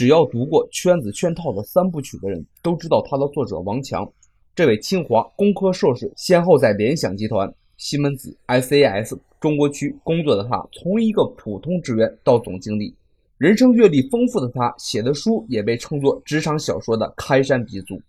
只要读过《圈子圈套》的三部曲的人都知道，他的作者王强，这位清华工科硕士，先后在联想集团、西门子、SAS 中国区工作的他，从一个普通职员到总经理，人生阅历丰富的他写的书也被称作职场小说的开山鼻祖。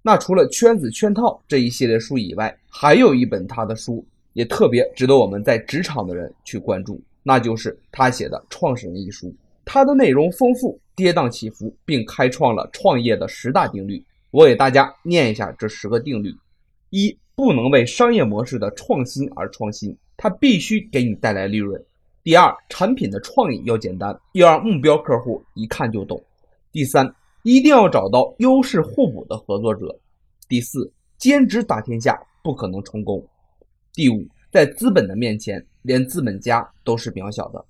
那除了《圈子圈套》这一系列书以外，还有一本他的书也特别值得我们在职场的人去关注，那就是他写的《创始人》一书。它的内容丰富，跌宕起伏，并开创了创业的十大定律。我给大家念一下这十个定律：一、不能为商业模式的创新而创新，它必须给你带来利润。第二，产品的创意要简单，要让目标客户一看就懂。第三，一定要找到优势互补的合作者。第四，兼职打天下不可能成功。第五，在资本的面前，连资本家都是渺小的。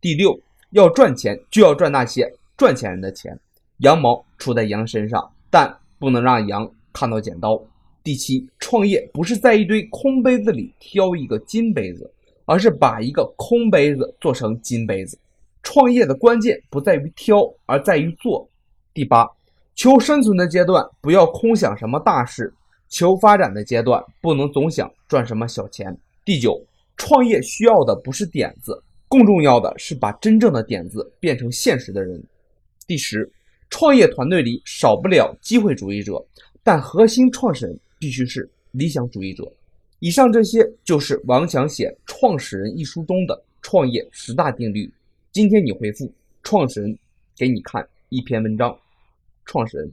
第六。要赚钱，就要赚那些赚钱人的钱。羊毛出在羊身上，但不能让羊看到剪刀。第七，创业不是在一堆空杯子里挑一个金杯子，而是把一个空杯子做成金杯子。创业的关键不在于挑，而在于做。第八，求生存的阶段不要空想什么大事，求发展的阶段不能总想赚什么小钱。第九，创业需要的不是点子。更重要的是把真正的点子变成现实的人。第十，创业团队里少不了机会主义者，但核心创始人必须是理想主义者。以上这些就是王强写《创始人》一书中的创业十大定律。今天你回复“创始人”，给你看一篇文章，《创始人》。